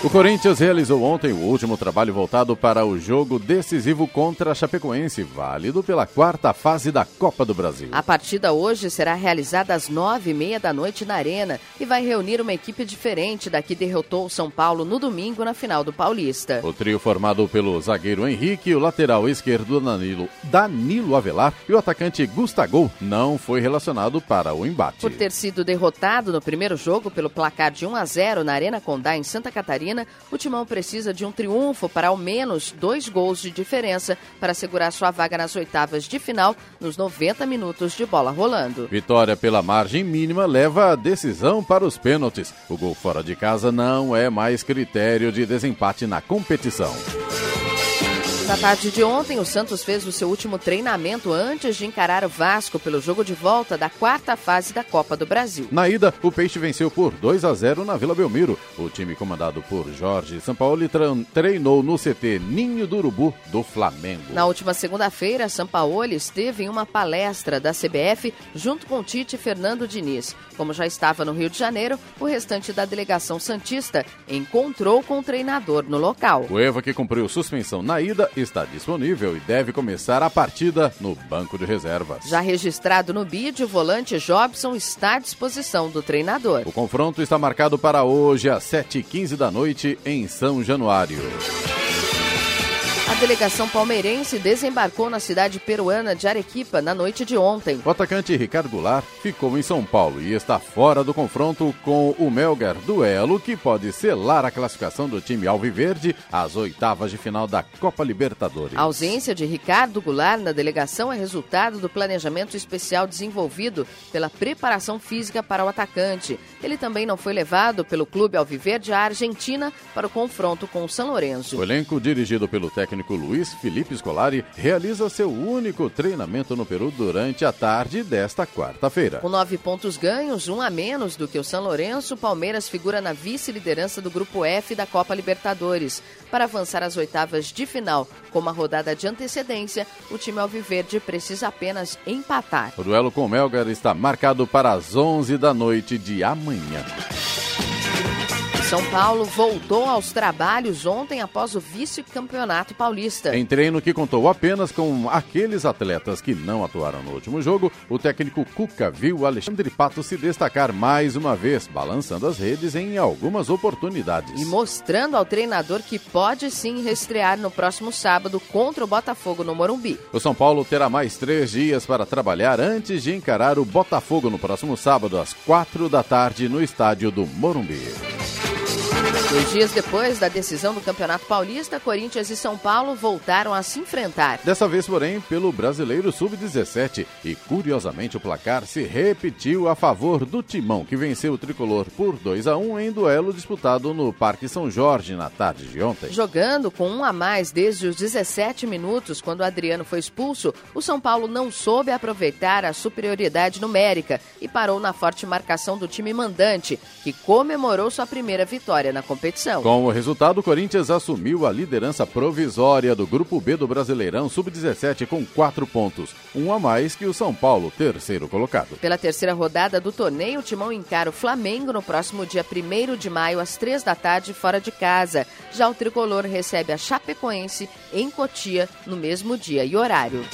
O Corinthians realizou ontem o último trabalho voltado para o jogo decisivo contra a Chapecoense, válido pela quarta fase da Copa do Brasil. A partida hoje será realizada às nove e meia da noite na Arena e vai reunir uma equipe diferente da que derrotou o São Paulo no domingo na final do Paulista. O trio formado pelo zagueiro Henrique, o lateral esquerdo Danilo, Danilo Avelar e o atacante Gustavo não foi relacionado para o embate. Por ter sido derrotado no primeiro jogo pelo placar de 1 a 0 na Arena Condá em Santa Catarina, o Timão precisa de um triunfo para ao menos dois gols de diferença para segurar sua vaga nas oitavas de final nos 90 minutos de bola rolando. Vitória pela margem mínima leva a decisão para os pênaltis. O gol fora de casa não é mais critério de desempate na competição. Na tarde de ontem, o Santos fez o seu último treinamento antes de encarar o Vasco pelo jogo de volta da quarta fase da Copa do Brasil. Na ida, o Peixe venceu por 2 a 0 na Vila Belmiro. O time comandado por Jorge Sampaoli treinou no CT Ninho do Urubu do Flamengo. Na última segunda-feira, Sampaoli esteve em uma palestra da CBF junto com Tite Fernando Diniz. Como já estava no Rio de Janeiro, o restante da delegação Santista encontrou com o treinador no local. O Eva, que cumpriu suspensão na ida, está disponível e deve começar a partida no banco de reservas. Já registrado no BID, o volante Jobson está à disposição do treinador. O confronto está marcado para hoje às 7h15 da noite em São Januário. A delegação palmeirense desembarcou na cidade peruana de Arequipa na noite de ontem. O atacante Ricardo Goulart ficou em São Paulo e está fora do confronto com o Melgar, duelo que pode selar a classificação do time alviverde às oitavas de final da Copa Libertadores. A ausência de Ricardo Goulart na delegação é resultado do planejamento especial desenvolvido pela preparação física para o atacante. Ele também não foi levado pelo clube alviverde à Argentina para o confronto com o São Lourenço. O elenco dirigido pelo técnico técnico Luiz Felipe Scolari realiza seu único treinamento no Peru durante a tarde desta quarta-feira. Com nove pontos ganhos, um a menos do que o São Lourenço, o Palmeiras figura na vice-liderança do Grupo F da Copa Libertadores. Para avançar às oitavas de final, com uma rodada de antecedência, o time alviverde precisa apenas empatar. O duelo com o Melgar está marcado para as 11 da noite de amanhã. São Paulo voltou aos trabalhos ontem após o vice-campeonato paulista. Em treino que contou apenas com aqueles atletas que não atuaram no último jogo, o técnico Cuca viu Alexandre Pato se destacar mais uma vez, balançando as redes em algumas oportunidades. E mostrando ao treinador que pode sim restrear no próximo sábado contra o Botafogo no Morumbi. O São Paulo terá mais três dias para trabalhar antes de encarar o Botafogo no próximo sábado, às quatro da tarde, no estádio do Morumbi. Dois dias depois da decisão do Campeonato Paulista, Corinthians e São Paulo voltaram a se enfrentar. Dessa vez, porém, pelo Brasileiro Sub-17. E curiosamente, o placar se repetiu a favor do Timão, que venceu o tricolor por 2 a 1 em duelo disputado no Parque São Jorge na tarde de ontem. Jogando com um a mais desde os 17 minutos, quando Adriano foi expulso, o São Paulo não soube aproveitar a superioridade numérica e parou na forte marcação do time mandante, que comemorou sua primeira vitória na competição competição. Com o resultado, o Corinthians assumiu a liderança provisória do Grupo B do Brasileirão Sub-17 com quatro pontos, um a mais que o São Paulo, terceiro colocado. Pela terceira rodada do torneio, o Timão encara o Flamengo no próximo dia 1 de maio, às três da tarde, fora de casa. Já o tricolor recebe a Chapecoense em Cotia no mesmo dia e horário.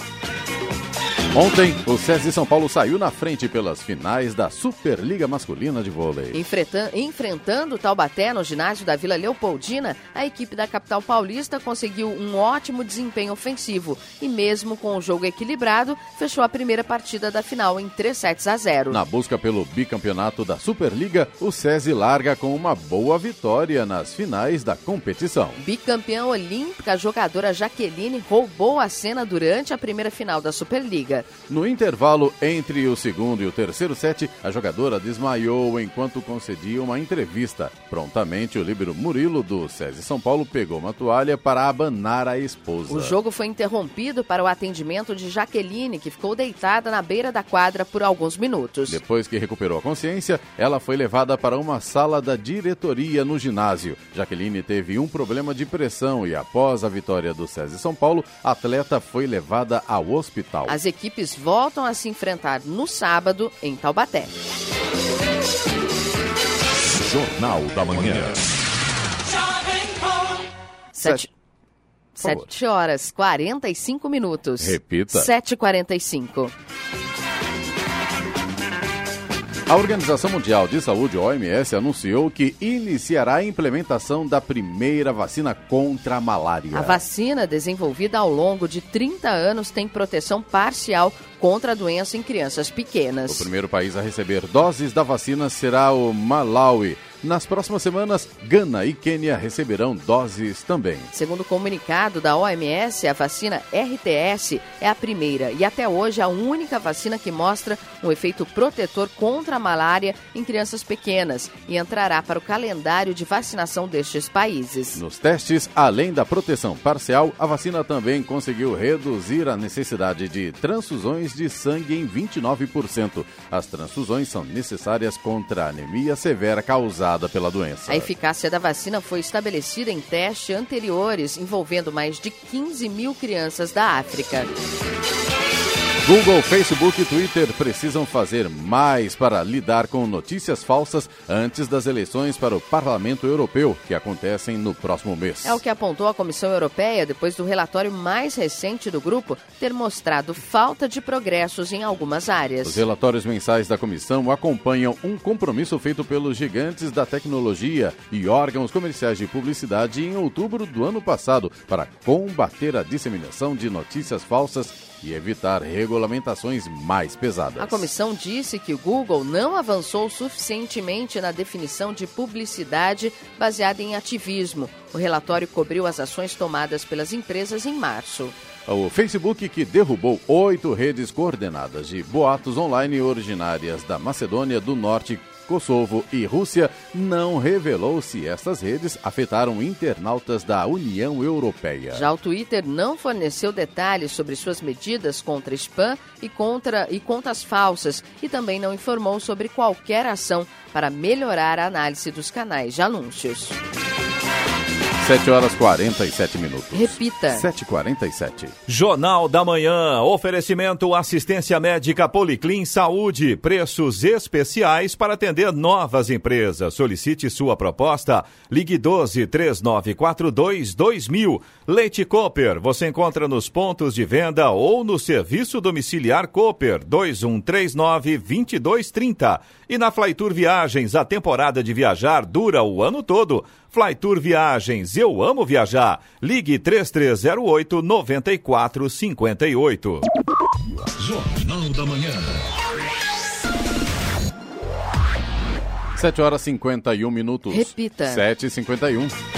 Ontem, o SESI São Paulo saiu na frente pelas finais da Superliga Masculina de Vôlei. Enfrentando o Taubaté no ginásio da Vila Leopoldina, a equipe da capital paulista conseguiu um ótimo desempenho ofensivo e, mesmo com o jogo equilibrado, fechou a primeira partida da final em 3 sets a 0. Na busca pelo bicampeonato da Superliga, o SESI larga com uma boa vitória nas finais da competição. Bicampeã olímpica, a jogadora Jaqueline roubou a cena durante a primeira final da Superliga. No intervalo entre o segundo e o terceiro set, a jogadora desmaiou enquanto concedia uma entrevista. Prontamente, o líbero Murilo do SESI São Paulo pegou uma toalha para abanar a esposa. O jogo foi interrompido para o atendimento de Jaqueline, que ficou deitada na beira da quadra por alguns minutos. Depois que recuperou a consciência, ela foi levada para uma sala da diretoria no ginásio. Jaqueline teve um problema de pressão e, após a vitória do SESI São Paulo, a atleta foi levada ao hospital. As equipes voltam a se enfrentar no sábado em Taubaté. Jornal da Manhã. Sete, sete horas 45 minutos. Repita. 7h45. A Organização Mundial de Saúde, OMS, anunciou que iniciará a implementação da primeira vacina contra a malária. A vacina, desenvolvida ao longo de 30 anos, tem proteção parcial contra a doença em crianças pequenas. O primeiro país a receber doses da vacina será o Malawi. Nas próximas semanas, Gana e Quênia receberão doses também. Segundo o comunicado da OMS, a vacina RTS é a primeira e até hoje a única vacina que mostra um efeito protetor contra a malária em crianças pequenas e entrará para o calendário de vacinação destes países. Nos testes, além da proteção parcial, a vacina também conseguiu reduzir a necessidade de transfusões de sangue em 29%. As transfusões são necessárias contra a anemia severa causada pela doença. A eficácia da vacina foi estabelecida em testes anteriores envolvendo mais de 15 mil crianças da África. Google, Facebook e Twitter precisam fazer mais para lidar com notícias falsas antes das eleições para o Parlamento Europeu, que acontecem no próximo mês. É o que apontou a Comissão Europeia depois do relatório mais recente do grupo ter mostrado falta de progressos em algumas áreas. Os relatórios mensais da comissão acompanham um compromisso feito pelos gigantes da tecnologia e órgãos comerciais de publicidade em outubro do ano passado para combater a disseminação de notícias falsas e evitar regulamentações mais pesadas. A comissão disse que o Google não avançou suficientemente na definição de publicidade baseada em ativismo. O relatório cobriu as ações tomadas pelas empresas em março. O Facebook, que derrubou oito redes coordenadas de boatos online originárias da Macedônia do Norte, Kosovo e Rússia, não revelou se estas redes afetaram internautas da União Europeia. Já o Twitter não forneceu detalhes sobre suas medidas contra spam e contra e contas falsas e também não informou sobre qualquer ação para melhorar a análise dos canais de anúncios. 7 horas 47 minutos. Repita. 7h47. Jornal da Manhã. Oferecimento assistência médica Policlin Saúde. Preços especiais para atender novas empresas. Solicite sua proposta. Ligue 12 3942 2000. Leite Cooper. Você encontra nos pontos de venda ou no serviço domiciliar Cooper 2139 2230. E na Flytour Viagens, a temporada de viajar dura o ano todo. Flytour Viagens, eu amo viajar. Ligue 3308 9458. Jornal da Manhã. 7 horas 51 minutos. Repita. 7h51. A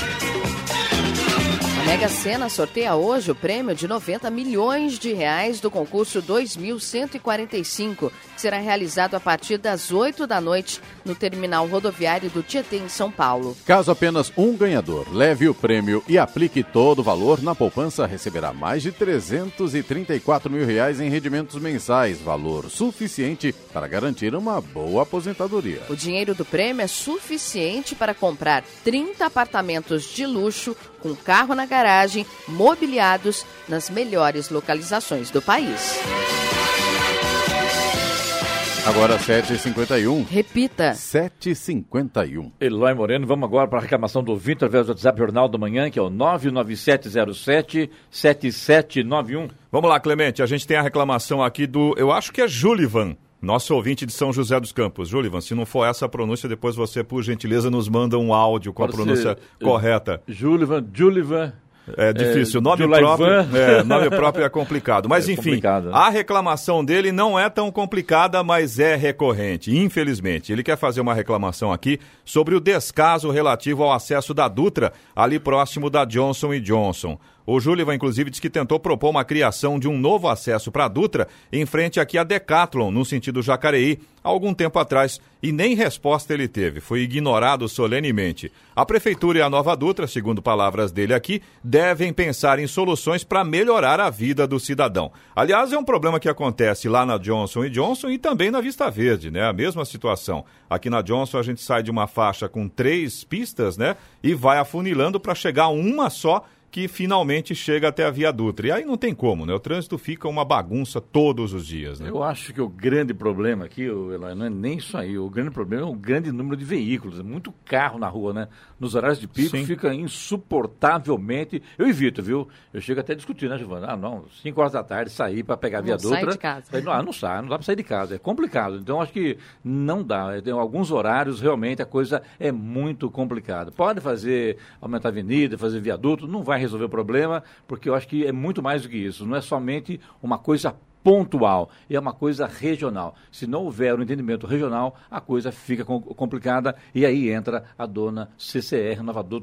Mega Sena sorteia hoje o prêmio de 90 milhões de reais do concurso 2145, que será realizado a partir das 8 da noite no terminal rodoviário do Tietê, em São Paulo. Caso apenas um ganhador leve o prêmio e aplique todo o valor, na poupança receberá mais de 334 mil reais em rendimentos mensais, valor suficiente para garantir uma boa aposentadoria. O dinheiro do prêmio é suficiente para comprar 30 apartamentos de luxo com carro na garagem, mobiliados nas melhores localizações do país. Agora 7h51. Repita. 7h51. Eloy Moreno, vamos agora para a reclamação do Vitor através do WhatsApp Jornal da Manhã, que é o 99707-7791. Vamos lá, Clemente. A gente tem a reclamação aqui do, eu acho que é Julivan. Nosso ouvinte de São José dos Campos. Julivan, se não for essa a pronúncia, depois você, por gentileza, nos manda um áudio com Pode a pronúncia ser, correta. Julivan, Julivan. É difícil. O nome próprio, é, nome próprio é complicado. Mas É enfim, complicado, né? a reclamação dele não é tão complicada, mas é recorrente, infelizmente. Ele quer fazer uma reclamação aqui sobre o descaso relativo ao acesso da Dutra, ali próximo da Johnson Johnson. O Júliva, inclusive, diz que tentou propor uma criação de um novo acesso para a Dutra em frente aqui a Decathlon, no sentido Jacareí, há algum tempo atrás, e nem resposta ele teve, foi ignorado solenemente. A Prefeitura e a Nova Dutra, segundo palavras dele aqui, devem pensar em soluções para melhorar a vida do cidadão. Aliás, é um problema que acontece lá na Johnson Johnson e também na Vista Verde, né? A mesma situação. Aqui na Johnson a gente sai de uma faixa com três pistas, né? E vai afunilando para chegar a uma só que finalmente chega até a Via Dutra. E aí não tem como, né? O trânsito fica uma bagunça todos os dias, né? Eu acho que o grande problema aqui, Eloy, não é nem isso aí. O grande problema é o grande número de veículos. É muito carro na rua, né? Nos horários de pico Sim. fica insuportavelmente. Eu evito, viu? Eu chego até a discutir, né, Giovana? Ah, não, 5 horas da tarde sair para pegar a Via Não sai Dutra. de casa. Falei, Não, ah, não sai, não dá para sair de casa. É complicado. Então acho que não dá. Tem alguns horários realmente a coisa é muito complicada. Pode fazer aumentar a avenida, fazer viaduto, não vai resolver o problema, porque eu acho que é muito mais do que isso. Não é somente uma coisa pontual, é uma coisa regional. Se não houver um entendimento regional, a coisa fica com- complicada e aí entra a dona CCR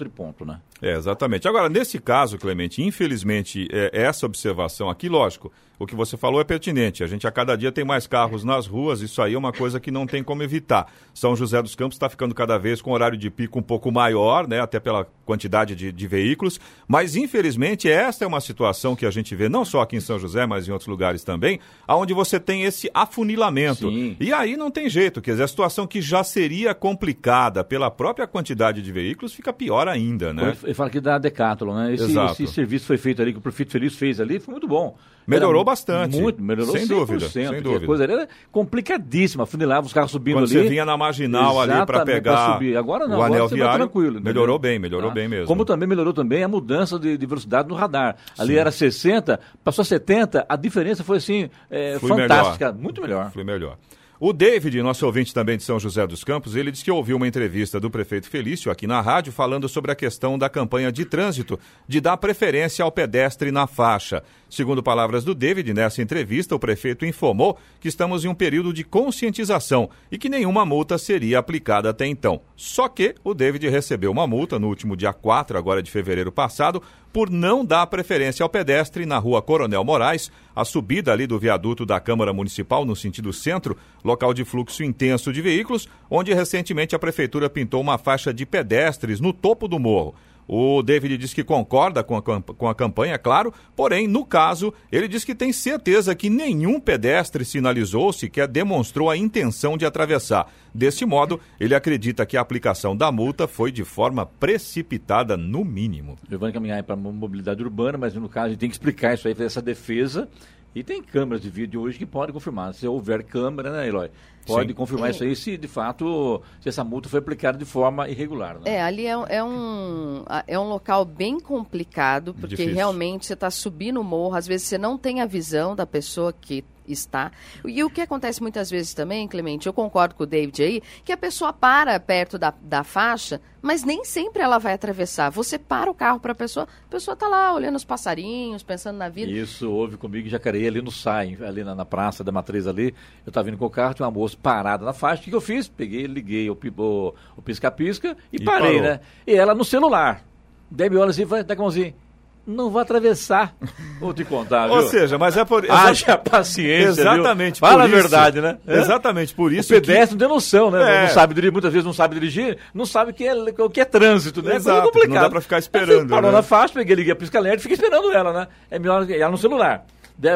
e ponto, né? É, exatamente. Agora, nesse caso, Clemente, infelizmente, é, essa observação aqui, lógico, o que você falou é pertinente. A gente a cada dia tem mais carros nas ruas, isso aí é uma coisa que não tem como evitar. São José dos Campos está ficando cada vez com horário de pico um pouco maior, né, até pela quantidade de, de veículos, mas infelizmente esta é uma situação que a gente vê não só aqui em São José, mas em outros lugares também, aonde você tem esse afunilamento. Sim. E aí não tem jeito, quer dizer, a situação que já seria complicada pela própria quantidade de veículos fica pior ainda, né? Ele fala aqui da Decathlon, né? Esse, esse serviço foi feito ali, que o Prefeito Feliz fez ali, foi muito bom. Melhorou bastante. Muito, melhorou Sem 100%, dúvida, sem porque dúvida. A coisa era complicadíssima, funilava os carros subindo Quando ali. você vinha na marginal ali para pegar subir. Agora não, o agora anel viário, tranquilo. melhorou bem, melhorou Tá? bem mesmo. Como também melhorou também a mudança de, de velocidade no radar. Ali Sim. era 60, passou a 70, a diferença foi assim, é, fantástica, melhor. muito melhor. Foi melhor. O David, nosso ouvinte também de São José dos Campos, ele disse que ouviu uma entrevista do prefeito Felício aqui na rádio falando sobre a questão da campanha de trânsito de dar preferência ao pedestre na faixa. Segundo palavras do David, nessa entrevista, o prefeito informou que estamos em um período de conscientização e que nenhuma multa seria aplicada até então. Só que o David recebeu uma multa no último dia 4, agora de fevereiro passado, por não dar preferência ao pedestre na rua Coronel Moraes, a subida ali do viaduto da Câmara Municipal no sentido centro, local de fluxo intenso de veículos, onde recentemente a prefeitura pintou uma faixa de pedestres no topo do morro. O David diz que concorda com a, com a campanha, claro, porém, no caso, ele diz que tem certeza que nenhum pedestre sinalizou, sequer demonstrou a intenção de atravessar. Desse modo, ele acredita que a aplicação da multa foi de forma precipitada, no mínimo. Giovanni caminhar para a mobilidade urbana, mas no caso, a gente tem que explicar isso aí, fazer essa defesa. E tem câmeras de vídeo hoje que podem confirmar. Se houver câmera, né, Eloy? Pode Sim. confirmar isso aí se de fato se essa multa foi aplicada de forma irregular. Né? É, ali é, é, um, é um local bem complicado, porque Difícil. realmente você está subindo o morro, às vezes você não tem a visão da pessoa que está. E o que acontece muitas vezes também, Clemente, eu concordo com o David aí, que a pessoa para perto da, da faixa, mas nem sempre ela vai atravessar. Você para o carro para a pessoa, a pessoa está lá olhando os passarinhos, pensando na vida. Isso houve comigo em Jacareí, ali no SAI, ali na, na, praça da Matriz ali. Eu estava vindo com o carro, tinha uma moça parada na faixa. O que, que eu fiz? Peguei, liguei o pisca-pisca e, e, parei, parou. né? E ela no celular. Deve olha assim, vai, dá mãozinha não vai atravessar. Vou te contar, viu? Ou seja, mas é por. Haja paciência. Exatamente. Fala a verdade, né? É? Exatamente, por isso. O pedestre que... não tem noção, né? É. Não sabe dirigir, muitas vezes não sabe dirigir, não sabe o que é, o que é trânsito, né? Exato, é complicado. Não dá pra ficar esperando. Parou né? na faixa, peguei, liguei a pisca alerta e fiquei esperando ela, né? É melhor ela no celular. Daí,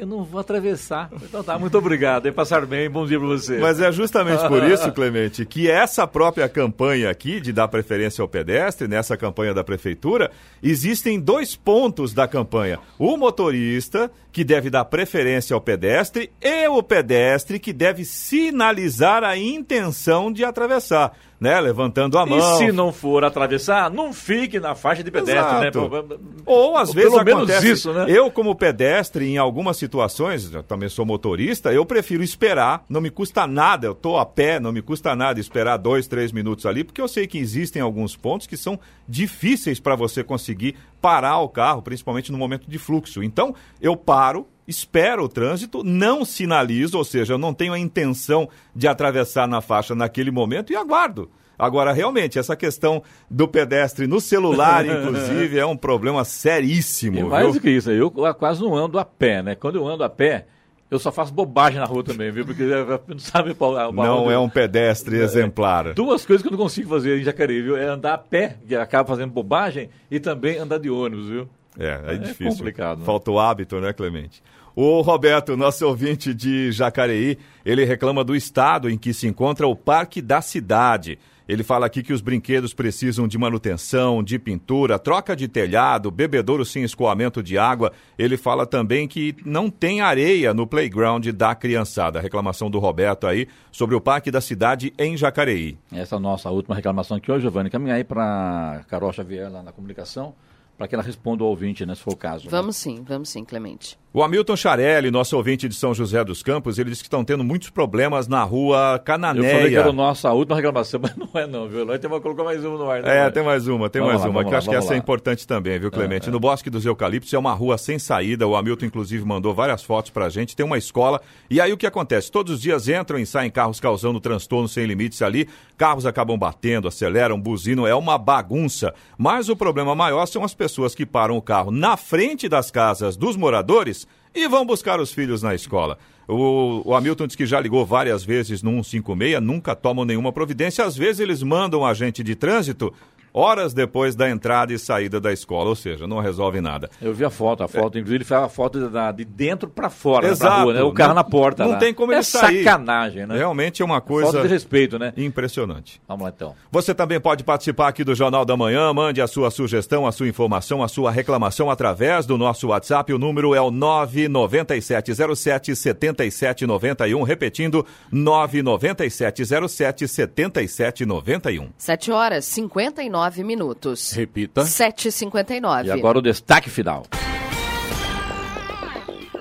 eu não vou atravessar. Então tá, muito obrigado. E passar bem, bom dia para você. Mas é justamente por isso, Clemente, que essa própria campanha aqui de dar preferência ao pedestre, nessa campanha da prefeitura, existem dois pontos da campanha. O motorista, que deve dar preferência ao pedestre, e o pedestre, que deve sinalizar a intenção de atravessar né? Levantando a mão. E se não for atravessar, não fique na faixa de pedestre, né? Exato. né? Ou às Ou vezes pelo acontece, menos isso, né? Eu como pedestre em algumas situações, eu também sou motorista, eu prefiro esperar, não me custa nada, eu tô a pé, não me custa nada esperar dois, três minutos ali, porque eu sei que existem alguns pontos que são difíceis para você conseguir parar o carro, principalmente no momento de fluxo. Então, eu paro, espero o trânsito, não sinalizo, ou seja, eu não tenho a intenção de atravessar na faixa naquele momento e aguardo. Agora, realmente, essa questão do pedestre no celular, inclusive, é um problema seríssimo. E mais do que isso, eu quase não ando a pé, né? Quando eu ando a pé, eu só faço bobagem na rua também, viu? Porque não sabe qual, qual Não é um pedestre é, exemplar. Duas coisas que eu não consigo fazer em Jacareí, viu? É andar a pé, que acaba fazendo bobagem, e também andar de ônibus, viu? É, é, é difícil. complicado. Né? Falta o hábito, né, Clemente? O Roberto, nosso ouvinte de Jacareí, ele reclama do estado em que se encontra o Parque da Cidade. Ele fala aqui que os brinquedos precisam de manutenção, de pintura, troca de telhado, bebedouro sem escoamento de água. Ele fala também que não tem areia no playground da criançada. A reclamação do Roberto aí sobre o Parque da Cidade em Jacareí. Essa é a nossa última reclamação aqui hoje, Giovanni. Caminha aí para Carol Xavier lá na comunicação para que ela responda ao ouvinte, né, se for o caso. Né? Vamos né? sim, vamos sim, Clemente. O Hamilton Charelli, nosso ouvinte de São José dos Campos, ele disse que estão tendo muitos problemas na rua Cananéia. Eu falei que era a nossa última reclamação, mas não é não, viu? Tem uma, colocou mais uma no ar. Né? É, tem mais uma, tem vamos mais lá, uma, que lá, acho que essa é lá. é importante também, viu, Clemente? É, é. No Bosque dos Eucaliptos é uma rua sem saída, o Hamilton inclusive mandou várias fotos pra gente, tem uma escola, e aí o que acontece? Todos os dias entram e saem carros causando transtorno sem limites ali, carros acabam batendo, aceleram, buzinam, é uma bagunça. Mas o problema maior são as pessoas que param o carro na frente das casas dos moradores e vão buscar os filhos na escola. O, o, Hamilton diz que já ligou várias vezes no 156, nunca tomam nenhuma providência. Às vezes eles mandam agente de trânsito horas depois da entrada e saída da escola, ou seja, não resolve nada. Eu vi a foto, a foto, é. inclusive ele fez a foto de, de dentro para fora, Exato. Rua, né? o carro não, na porta. Não lá. tem como é ele sair. sacanagem, né? Realmente é uma coisa... Falta de respeito, né? Impressionante. Vamos lá então. Você também pode participar aqui do Jornal da Manhã, mande a sua sugestão, a sua informação, a sua reclamação através do nosso WhatsApp, o número é o 99707 7791, repetindo, 99707 7791. 7 horas 59 minutos minutos. Repita. 7h59. E agora o destaque final.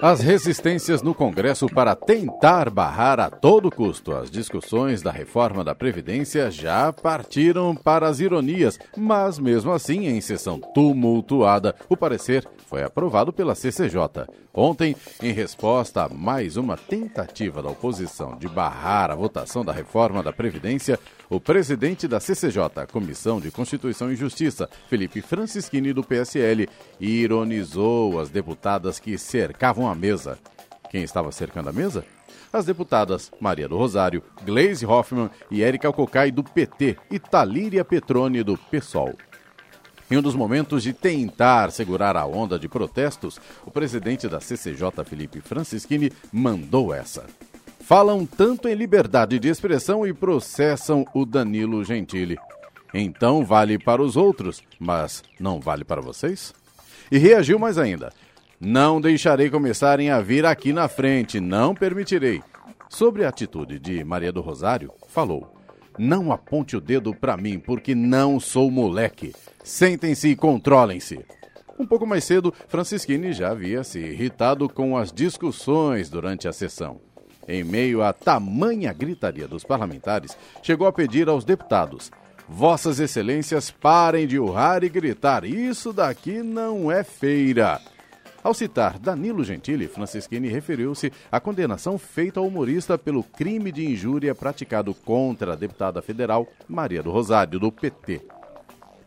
As resistências no Congresso para tentar barrar a todo custo as discussões da reforma da Previdência já partiram para as ironias, mas mesmo assim, em sessão tumultuada, o parecer foi aprovado pela CCJ. Ontem, em resposta a mais uma tentativa da oposição de barrar a votação da reforma da Previdência, o presidente da CCJ, Comissão de Constituição e Justiça, Felipe Francischini, do PSL, ironizou as deputadas que cercavam a mesa. Quem estava cercando a mesa? As deputadas Maria do Rosário, Gleise Hoffmann e Érica Cocai, do PT, e Talíria Petrone, do PSOL. Em um dos momentos de tentar segurar a onda de protestos, o presidente da CCJ, Felipe Francischini, mandou essa falam tanto em liberdade de expressão e processam o Danilo Gentili. Então vale para os outros, mas não vale para vocês? E reagiu mais ainda. Não deixarei começarem a vir aqui na frente, não permitirei. Sobre a atitude de Maria do Rosário, falou: Não aponte o dedo para mim, porque não sou moleque. Sentem-se e controlem-se. Um pouco mais cedo, Francisquini já havia se irritado com as discussões durante a sessão em meio à tamanha gritaria dos parlamentares, chegou a pedir aos deputados: Vossas Excelências, parem de urrar e gritar, isso daqui não é feira. Ao citar Danilo Gentili, Francisquini referiu-se à condenação feita ao humorista pelo crime de injúria praticado contra a deputada federal Maria do Rosário, do PT.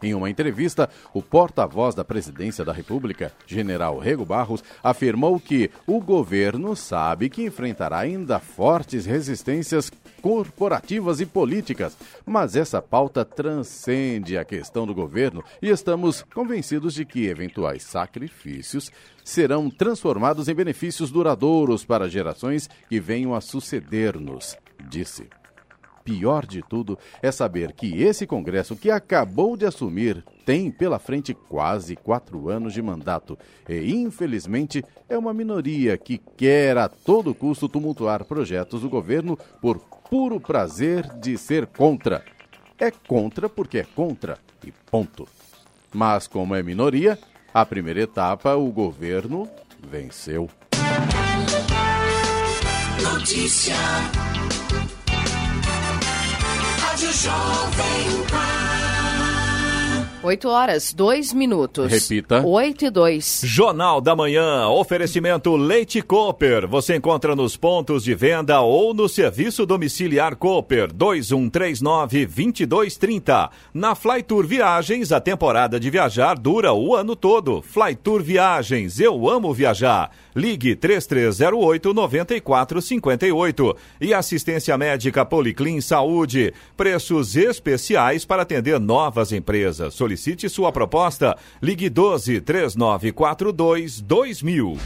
Em uma entrevista, o porta-voz da Presidência da República, General Rego Barros, afirmou que o governo sabe que enfrentará ainda fortes resistências corporativas e políticas, mas essa pauta transcende a questão do governo e estamos convencidos de que eventuais sacrifícios serão transformados em benefícios duradouros para gerações que venham a suceder-nos, disse. Pior de tudo é saber que esse Congresso que acabou de assumir tem pela frente quase quatro anos de mandato e, infelizmente, é uma minoria que quer a todo custo tumultuar projetos do governo por puro prazer de ser contra. É contra porque é contra e ponto. Mas, como é minoria, a primeira etapa o governo venceu. Notícia. Jovem Pan. 8 horas, 2 minutos. Repita. 8 e 2. Jornal da Manhã, oferecimento Leite Cooper. Você encontra nos pontos de venda ou no serviço domiciliar Cooper 2139-2230. Na Flytour Viagens, a temporada de viajar dura o ano todo. Flytour Viagens, eu amo viajar. Ligue 3308-9458. E assistência médica Policlin Saúde. Preços especiais para atender novas empresas. Solicite sua proposta. Ligue 12 3942 2000.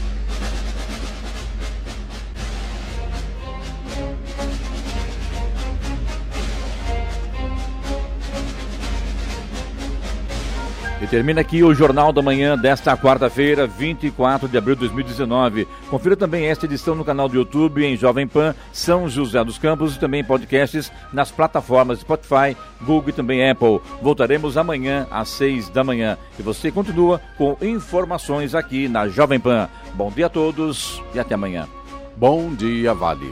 E termina aqui o Jornal da Manhã desta quarta-feira, 24 de abril de 2019. Confira também esta edição no canal do YouTube em Jovem Pan, São José dos Campos e também podcasts nas plataformas Spotify, Google e também Apple. Voltaremos amanhã às 6 da manhã. E você continua com informações aqui na Jovem Pan. Bom dia a todos e até amanhã. Bom dia, Vale.